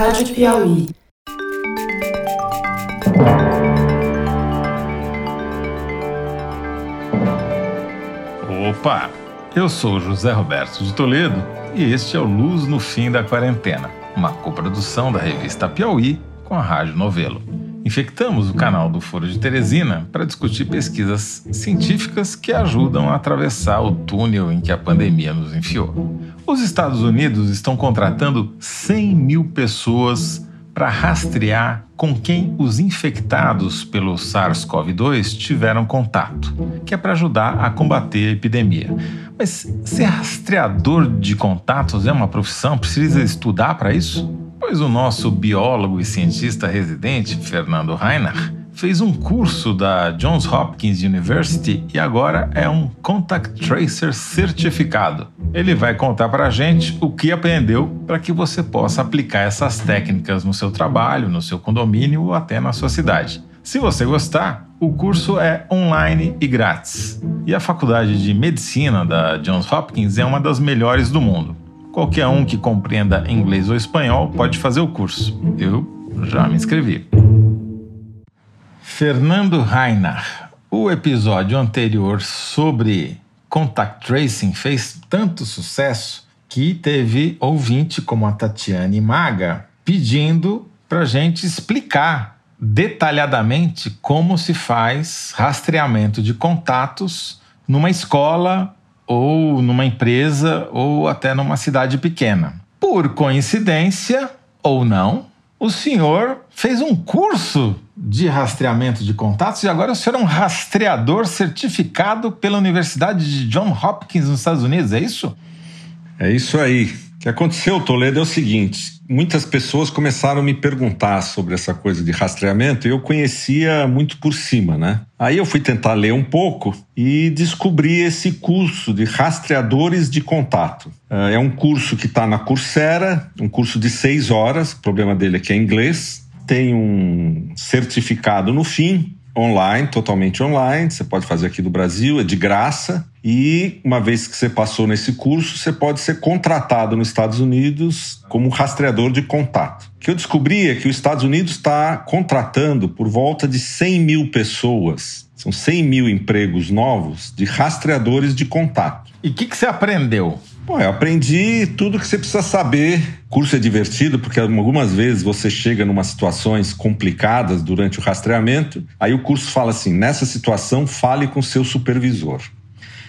Rádio Piauí. Opa! Eu sou José Roberto de Toledo e este é o Luz no Fim da Quarentena, uma coprodução da revista Piauí com a Rádio Novelo. Infectamos o canal do Foro de Teresina para discutir pesquisas científicas que ajudam a atravessar o túnel em que a pandemia nos enfiou. Os Estados Unidos estão contratando 100 mil pessoas para rastrear com quem os infectados pelo SARS-CoV-2 tiveram contato, que é para ajudar a combater a epidemia. Mas ser rastreador de contatos é uma profissão? Precisa estudar para isso? Pois o nosso biólogo e cientista residente, Fernando Reinach, fez um curso da Johns Hopkins University e agora é um Contact Tracer certificado. Ele vai contar para a gente o que aprendeu para que você possa aplicar essas técnicas no seu trabalho, no seu condomínio ou até na sua cidade. Se você gostar, o curso é online e grátis. E a faculdade de medicina da Johns Hopkins é uma das melhores do mundo. Qualquer um que compreenda inglês ou espanhol pode fazer o curso. Eu já me inscrevi. Fernando Rainer. O episódio anterior sobre contact tracing fez tanto sucesso que teve ouvinte como a Tatiane Maga pedindo para gente explicar detalhadamente como se faz rastreamento de contatos numa escola ou numa empresa ou até numa cidade pequena. Por coincidência ou não, o senhor fez um curso de rastreamento de contatos e agora o senhor é um rastreador certificado pela Universidade de John Hopkins nos Estados Unidos, é isso? É isso aí. Que aconteceu, Toledo, é o seguinte: muitas pessoas começaram a me perguntar sobre essa coisa de rastreamento e eu conhecia muito por cima, né? Aí eu fui tentar ler um pouco e descobri esse curso de rastreadores de contato. É um curso que está na Coursera, um curso de seis horas, o problema dele é que é inglês, tem um certificado no fim, online, totalmente online. Você pode fazer aqui do Brasil, é de graça. E uma vez que você passou nesse curso, você pode ser contratado nos Estados Unidos como rastreador de contato. O que eu descobri é que os Estados Unidos está contratando por volta de 100 mil pessoas. São 100 mil empregos novos de rastreadores de contato. E o que, que você aprendeu? Bom, eu aprendi tudo que você precisa saber. O curso é divertido porque algumas vezes você chega em situações complicadas durante o rastreamento. Aí o curso fala assim: nessa situação, fale com seu supervisor.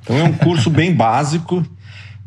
Então é um curso bem básico,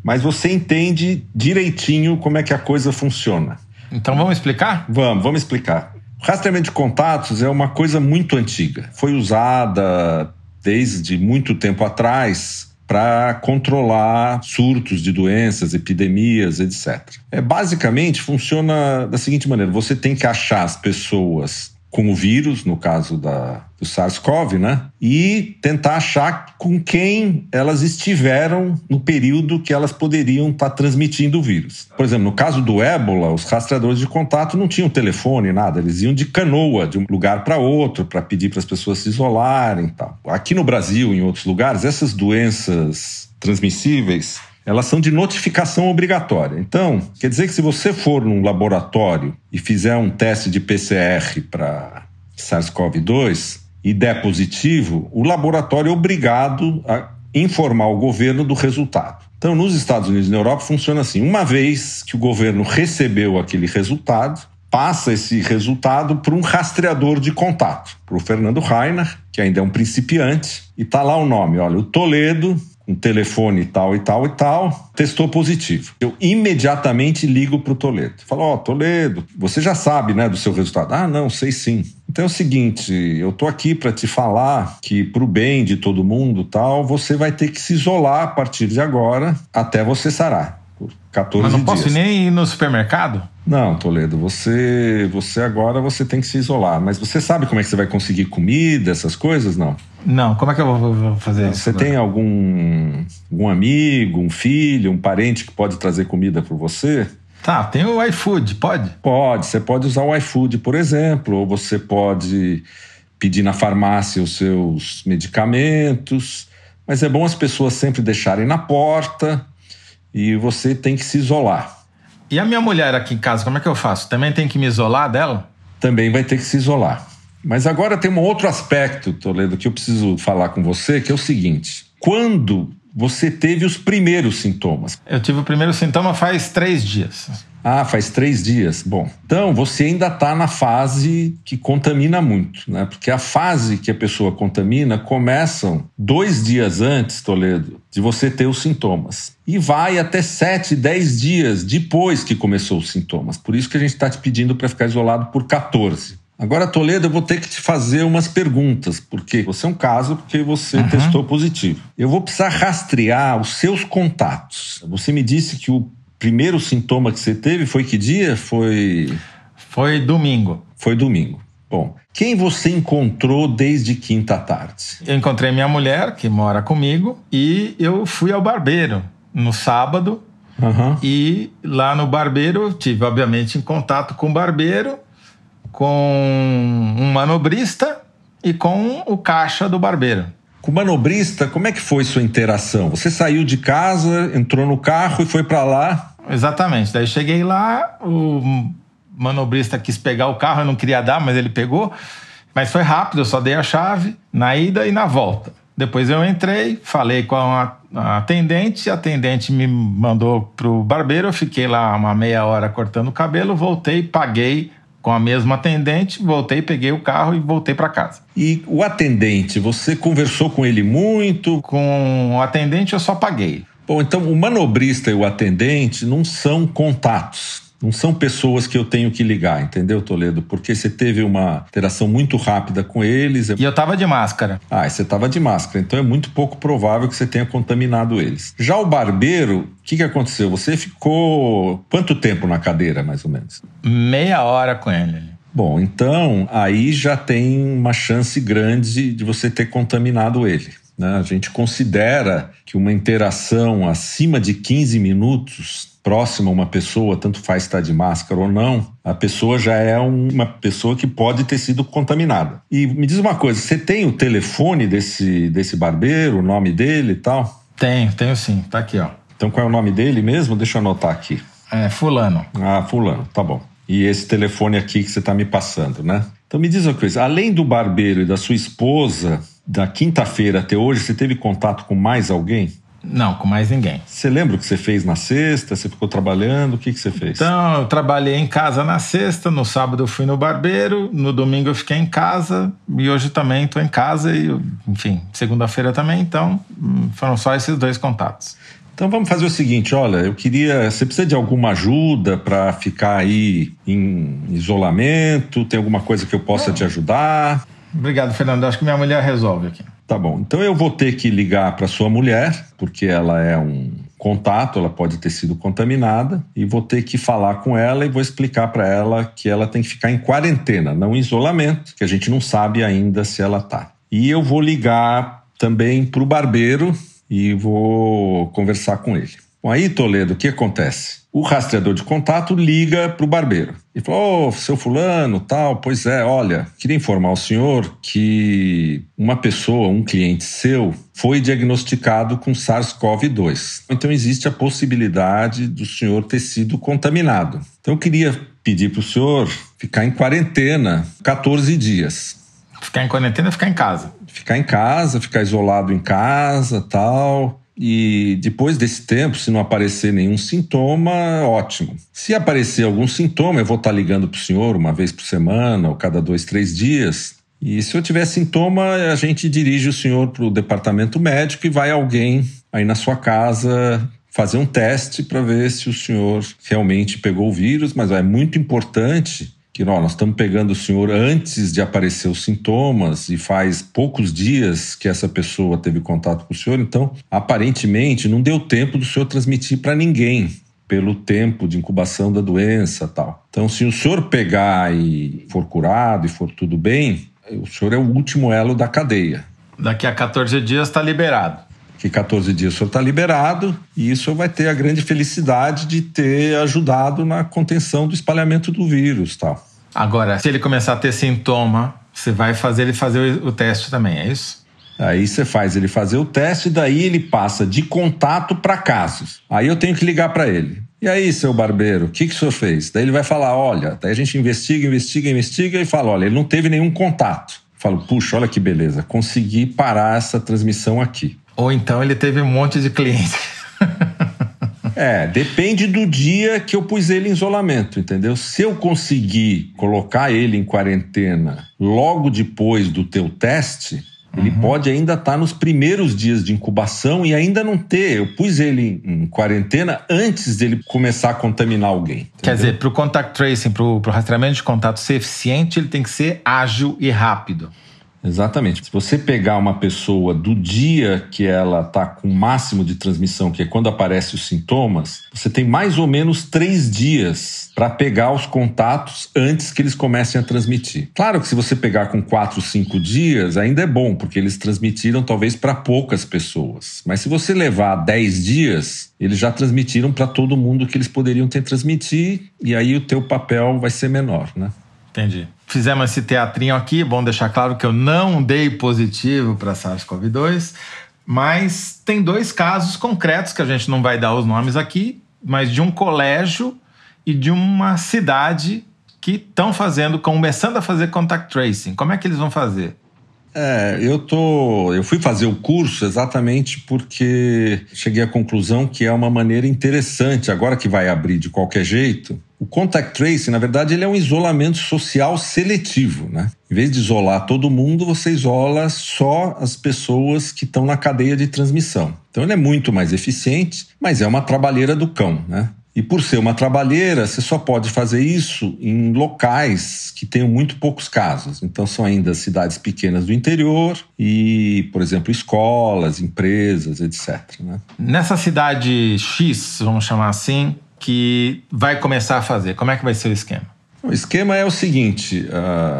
mas você entende direitinho como é que a coisa funciona. Então vamos explicar? Vamos, vamos explicar. O rastreamento de contatos é uma coisa muito antiga. Foi usada desde muito tempo atrás para controlar surtos de doenças, epidemias, etc. É basicamente funciona da seguinte maneira: você tem que achar as pessoas com o vírus, no caso da, do SARS-CoV, né? E tentar achar com quem elas estiveram no período que elas poderiam estar tá transmitindo o vírus. Por exemplo, no caso do ébola, os rastreadores de contato não tinham telefone, nada. Eles iam de canoa, de um lugar para outro, para pedir para as pessoas se isolarem e tal. Aqui no Brasil, em outros lugares, essas doenças transmissíveis elas são de notificação obrigatória. Então, quer dizer que se você for num laboratório e fizer um teste de PCR para SARS-CoV-2 e der positivo, o laboratório é obrigado a informar o governo do resultado. Então, nos Estados Unidos e na Europa funciona assim: uma vez que o governo recebeu aquele resultado, passa esse resultado para um rastreador de contato, para o Fernando Rainer, que ainda é um principiante, e está lá o nome: olha, o Toledo um telefone tal e tal e tal, testou positivo. Eu imediatamente ligo para o Toledo. Falo, ó, oh, Toledo, você já sabe, né, do seu resultado. Ah, não, sei sim. Então é o seguinte, eu tô aqui para te falar que pro bem de todo mundo, tal, você vai ter que se isolar a partir de agora até você sarar. Por 14 Mas não dias. posso nem ir no supermercado? Não, Toledo, você, você agora você tem que se isolar. Mas você sabe como é que você vai conseguir comida, essas coisas? Não. Não, como é que eu vou fazer isso? Você tem algum, algum amigo, um filho, um parente que pode trazer comida para você? Tá, tem o iFood, pode? Pode, você pode usar o iFood, por exemplo, ou você pode pedir na farmácia os seus medicamentos, mas é bom as pessoas sempre deixarem na porta e você tem que se isolar. E a minha mulher aqui em casa, como é que eu faço? Também tem que me isolar dela? Também vai ter que se isolar. Mas agora tem um outro aspecto, Toledo, que eu preciso falar com você, que é o seguinte: quando você teve os primeiros sintomas? Eu tive o primeiro sintoma faz três dias. Ah, faz três dias. Bom, então você ainda está na fase que contamina muito, né? Porque a fase que a pessoa contamina começam dois dias antes, Toledo, de você ter os sintomas. E vai até sete, dez dias depois que começou os sintomas. Por isso que a gente está te pedindo para ficar isolado por 14. Agora, Toledo, eu vou ter que te fazer umas perguntas, porque você é um caso porque você uhum. testou positivo. Eu vou precisar rastrear os seus contatos. Você me disse que o primeiro sintoma que você teve foi que dia? Foi. Foi domingo. Foi domingo. Bom, quem você encontrou desde quinta tarde? Eu encontrei minha mulher, que mora comigo, e eu fui ao barbeiro no sábado. Uhum. E lá no barbeiro, tive, obviamente, em contato com o barbeiro, com um manobrista e com o caixa do barbeiro. Com o manobrista, como é que foi sua interação? Você saiu de casa, entrou no carro e foi para lá? Exatamente. Daí cheguei lá, o manobrista quis pegar o carro, eu não queria dar, mas ele pegou. Mas foi rápido, eu só dei a chave na ida e na volta. Depois eu entrei, falei com a, atendente, a atendente me mandou pro barbeiro, eu fiquei lá uma meia hora cortando o cabelo, voltei, paguei com a mesma atendente, voltei, peguei o carro e voltei para casa. E o atendente, você conversou com ele muito? Com o atendente eu só paguei. Bom, então o manobrista e o atendente não são contatos. Não são pessoas que eu tenho que ligar, entendeu, Toledo? Porque você teve uma interação muito rápida com eles. E eu tava de máscara. Ah, você tava de máscara. Então é muito pouco provável que você tenha contaminado eles. Já o barbeiro, o que, que aconteceu? Você ficou quanto tempo na cadeira, mais ou menos? Meia hora com ele. Bom, então aí já tem uma chance grande de você ter contaminado ele. Né? A gente considera que uma interação acima de 15 minutos próxima a uma pessoa, tanto faz estar de máscara ou não, a pessoa já é uma pessoa que pode ter sido contaminada. E me diz uma coisa, você tem o telefone desse, desse barbeiro, o nome dele e tal? Tenho, tenho sim, tá aqui, ó. Então qual é o nome dele mesmo? Deixa eu anotar aqui. É, fulano. Ah, fulano, tá bom. E esse telefone aqui que você está me passando, né? Então me diz uma coisa, além do barbeiro e da sua esposa, da quinta-feira até hoje, você teve contato com mais alguém? Não, com mais ninguém. Você lembra o que você fez na sexta? Você ficou trabalhando? O que, que você fez? Então, eu trabalhei em casa na sexta, no sábado eu fui no barbeiro, no domingo eu fiquei em casa e hoje também estou em casa e, enfim, segunda-feira também. Então, hum, foram só esses dois contatos. Então vamos fazer o seguinte, olha, eu queria, você precisa de alguma ajuda para ficar aí em isolamento? Tem alguma coisa que eu possa te ajudar? Obrigado, Fernando. Acho que minha mulher resolve aqui. Tá bom. Então eu vou ter que ligar para sua mulher, porque ela é um contato, ela pode ter sido contaminada, e vou ter que falar com ela e vou explicar para ela que ela tem que ficar em quarentena, não em isolamento, que a gente não sabe ainda se ela tá. E eu vou ligar também para o barbeiro e vou conversar com ele. Bom, aí, Toledo, o que acontece? O rastreador de contato liga para o barbeiro e fala: Ô, oh, seu fulano, tal, pois é, olha, queria informar o senhor que uma pessoa, um cliente seu, foi diagnosticado com SARS-CoV-2. Então existe a possibilidade do senhor ter sido contaminado. Então eu queria pedir para o senhor ficar em quarentena 14 dias. Ficar em quarentena, ficar em casa. Ficar em casa, ficar isolado em casa, tal e depois desse tempo, se não aparecer nenhum sintoma, ótimo. Se aparecer algum sintoma, eu vou estar ligando para o senhor uma vez por semana ou cada dois, três dias. E se eu tiver sintoma, a gente dirige o senhor para o departamento médico e vai alguém aí na sua casa fazer um teste para ver se o senhor realmente pegou o vírus. Mas é muito importante que ó, nós estamos pegando o senhor antes de aparecer os sintomas e faz poucos dias que essa pessoa teve contato com o senhor, então aparentemente não deu tempo do senhor transmitir para ninguém pelo tempo de incubação da doença tal. Então, se o senhor pegar e for curado e for tudo bem, o senhor é o último elo da cadeia. Daqui a 14 dias está liberado que 14 dias o senhor está liberado e isso vai ter a grande felicidade de ter ajudado na contenção do espalhamento do vírus tal. Agora, se ele começar a ter sintoma, você vai fazer ele fazer o teste também, é isso? Aí você faz ele fazer o teste, daí ele passa de contato para casos. Aí eu tenho que ligar para ele. E aí, seu barbeiro, o que, que o senhor fez? Daí ele vai falar: olha, daí a gente investiga, investiga, investiga e fala: olha, ele não teve nenhum contato. Eu falo, puxa, olha que beleza, consegui parar essa transmissão aqui. Ou então ele teve um monte de clientes. É, depende do dia que eu pus ele em isolamento, entendeu? Se eu conseguir colocar ele em quarentena logo depois do teu teste, ele uhum. pode ainda estar tá nos primeiros dias de incubação e ainda não ter. Eu pus ele em quarentena antes dele começar a contaminar alguém. Entendeu? Quer dizer, para o contact tracing, para o rastreamento de contato ser eficiente, ele tem que ser ágil e rápido. Exatamente. Se você pegar uma pessoa do dia que ela está com o máximo de transmissão, que é quando aparecem os sintomas, você tem mais ou menos três dias para pegar os contatos antes que eles comecem a transmitir. Claro que se você pegar com quatro, cinco dias, ainda é bom, porque eles transmitiram talvez para poucas pessoas. Mas se você levar dez dias, eles já transmitiram para todo mundo que eles poderiam ter transmitir, e aí o teu papel vai ser menor, né? Entendi. Fizemos esse teatrinho aqui, bom deixar claro que eu não dei positivo para SARS-CoV-2, mas tem dois casos concretos que a gente não vai dar os nomes aqui, mas de um colégio e de uma cidade que estão fazendo, começando a fazer contact tracing. Como é que eles vão fazer? É, eu tô, eu fui fazer o curso exatamente porque cheguei à conclusão que é uma maneira interessante, agora que vai abrir de qualquer jeito. O contact tracing, na verdade, ele é um isolamento social seletivo, né? Em vez de isolar todo mundo, você isola só as pessoas que estão na cadeia de transmissão. Então ele é muito mais eficiente, mas é uma trabalheira do cão, né? E por ser uma trabalheira, você só pode fazer isso em locais que tenham muito poucos casos. Então são ainda cidades pequenas do interior e, por exemplo, escolas, empresas, etc. Né? Nessa cidade X, vamos chamar assim, que vai começar a fazer, como é que vai ser o esquema? O esquema é o seguinte: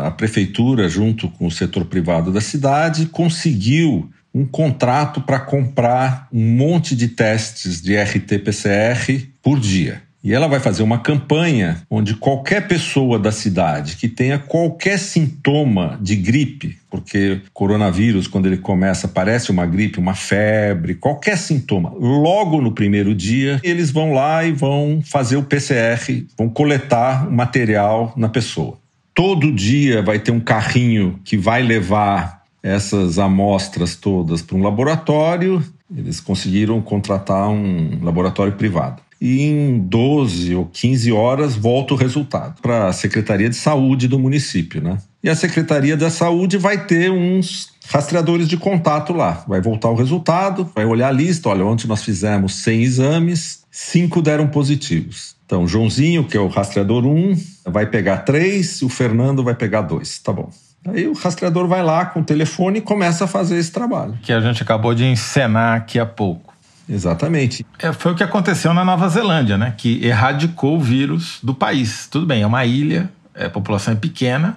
a, prefeitura, junto com o setor privado da cidade, conseguiu um contrato para comprar um monte de testes de RT-PCR por dia. E ela vai fazer uma campanha onde qualquer pessoa da cidade que tenha qualquer sintoma de gripe, porque coronavírus, quando ele começa, parece uma gripe, uma febre, qualquer sintoma, logo no primeiro dia, eles vão lá e vão fazer o PCR, vão coletar o material na pessoa. Todo dia vai ter um carrinho que vai levar essas amostras todas para um laboratório. Eles conseguiram contratar um laboratório privado. E em 12 ou 15 horas volta o resultado para a Secretaria de Saúde do município, né? E a Secretaria da Saúde vai ter uns rastreadores de contato lá. Vai voltar o resultado, vai olhar a lista. Olha, ontem nós fizemos 100 exames, 5 deram positivos. Então, Joãozinho, que é o rastreador 1, vai pegar 3, o Fernando vai pegar 2. Tá bom. Aí o rastreador vai lá com o telefone e começa a fazer esse trabalho. Que a gente acabou de encenar aqui há pouco. Exatamente. É, foi o que aconteceu na Nova Zelândia, né? Que erradicou o vírus do país. Tudo bem, é uma ilha, é, a população é pequena,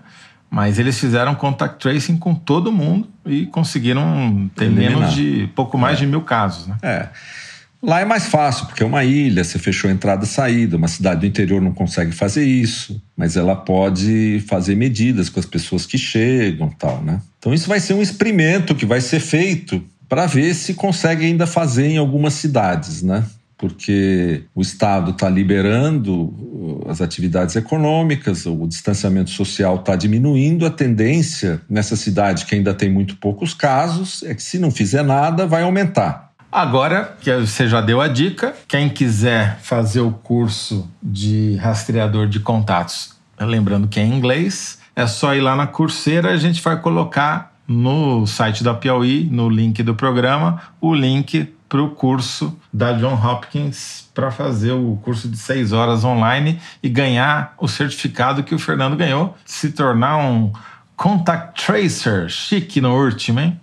mas eles fizeram contact tracing com todo mundo e conseguiram ter Eliminar. menos de pouco mais é. de mil casos, né? É. Lá é mais fácil, porque é uma ilha, você fechou entrada e saída, uma cidade do interior não consegue fazer isso, mas ela pode fazer medidas com as pessoas que chegam tal, né? Então isso vai ser um experimento que vai ser feito para ver se consegue ainda fazer em algumas cidades, né? Porque o Estado está liberando uh, as atividades econômicas, o distanciamento social está diminuindo, a tendência nessa cidade que ainda tem muito poucos casos é que se não fizer nada vai aumentar. Agora que você já deu a dica, quem quiser fazer o curso de rastreador de contatos, lembrando que é em inglês, é só ir lá na Coursera, a gente vai colocar no site da Piauí, no link do programa, o link para o curso da John Hopkins para fazer o curso de seis horas online e ganhar o certificado que o Fernando ganhou, se tornar um contact tracer chique no último, hein?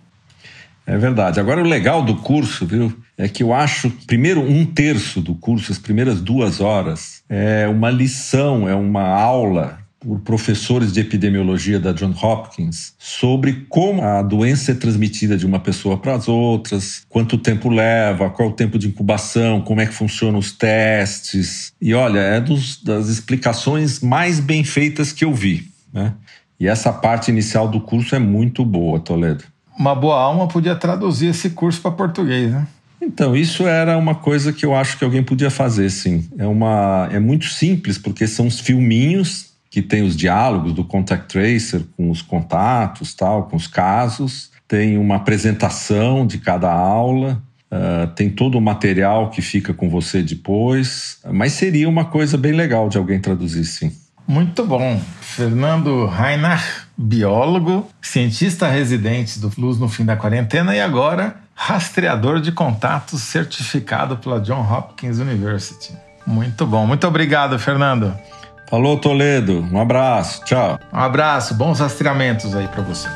É verdade. Agora, o legal do curso, viu, é que eu acho, primeiro, um terço do curso, as primeiras duas horas, é uma lição, é uma aula por professores de epidemiologia da John Hopkins sobre como a doença é transmitida de uma pessoa para as outras, quanto tempo leva, qual o tempo de incubação, como é que funcionam os testes. E olha, é dos, das explicações mais bem feitas que eu vi. Né? E essa parte inicial do curso é muito boa, Toledo uma boa alma podia traduzir esse curso para português, né? Então, isso era uma coisa que eu acho que alguém podia fazer, sim. É, uma, é muito simples, porque são os filminhos que tem os diálogos do contact tracer com os contatos, tal, com os casos. Tem uma apresentação de cada aula. Uh, tem todo o material que fica com você depois. Mas seria uma coisa bem legal de alguém traduzir, sim. Muito bom. Fernando Reinach, biólogo, cientista residente do Luz no fim da quarentena e agora rastreador de contatos certificado pela John Hopkins University. Muito bom. Muito obrigado, Fernando. Falou, Toledo. Um abraço. Tchau. Um abraço. Bons rastreamentos aí para você.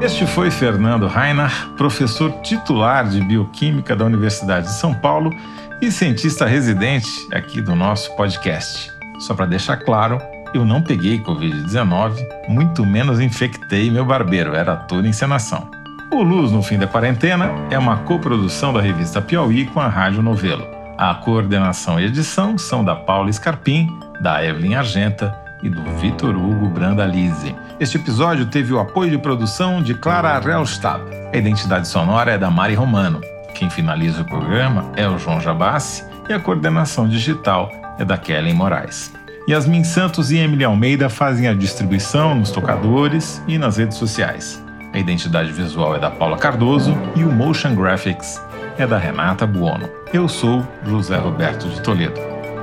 Este foi Fernando Reinach, professor titular de Bioquímica da Universidade de São Paulo e cientista residente aqui do nosso podcast. Só para deixar claro, eu não peguei Covid-19, muito menos infectei meu barbeiro, era toda encenação. O Luz no Fim da Quarentena é uma coprodução da revista Piauí com a Rádio Novelo. A coordenação e edição são da Paula Scarpim, da Evelyn Argenta e do Vitor Hugo Brandalize. Este episódio teve o apoio de produção de Clara Rellstab. A identidade sonora é da Mari Romano. Quem finaliza o programa é o João Jabassi e a coordenação digital é da Kellen Moraes. Yasmin Santos e Emily Almeida fazem a distribuição nos tocadores e nas redes sociais. A identidade visual é da Paula Cardoso e o Motion Graphics é da Renata Buono. Eu sou José Roberto de Toledo.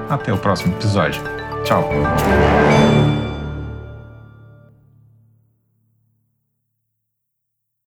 Até o próximo episódio. Tchau.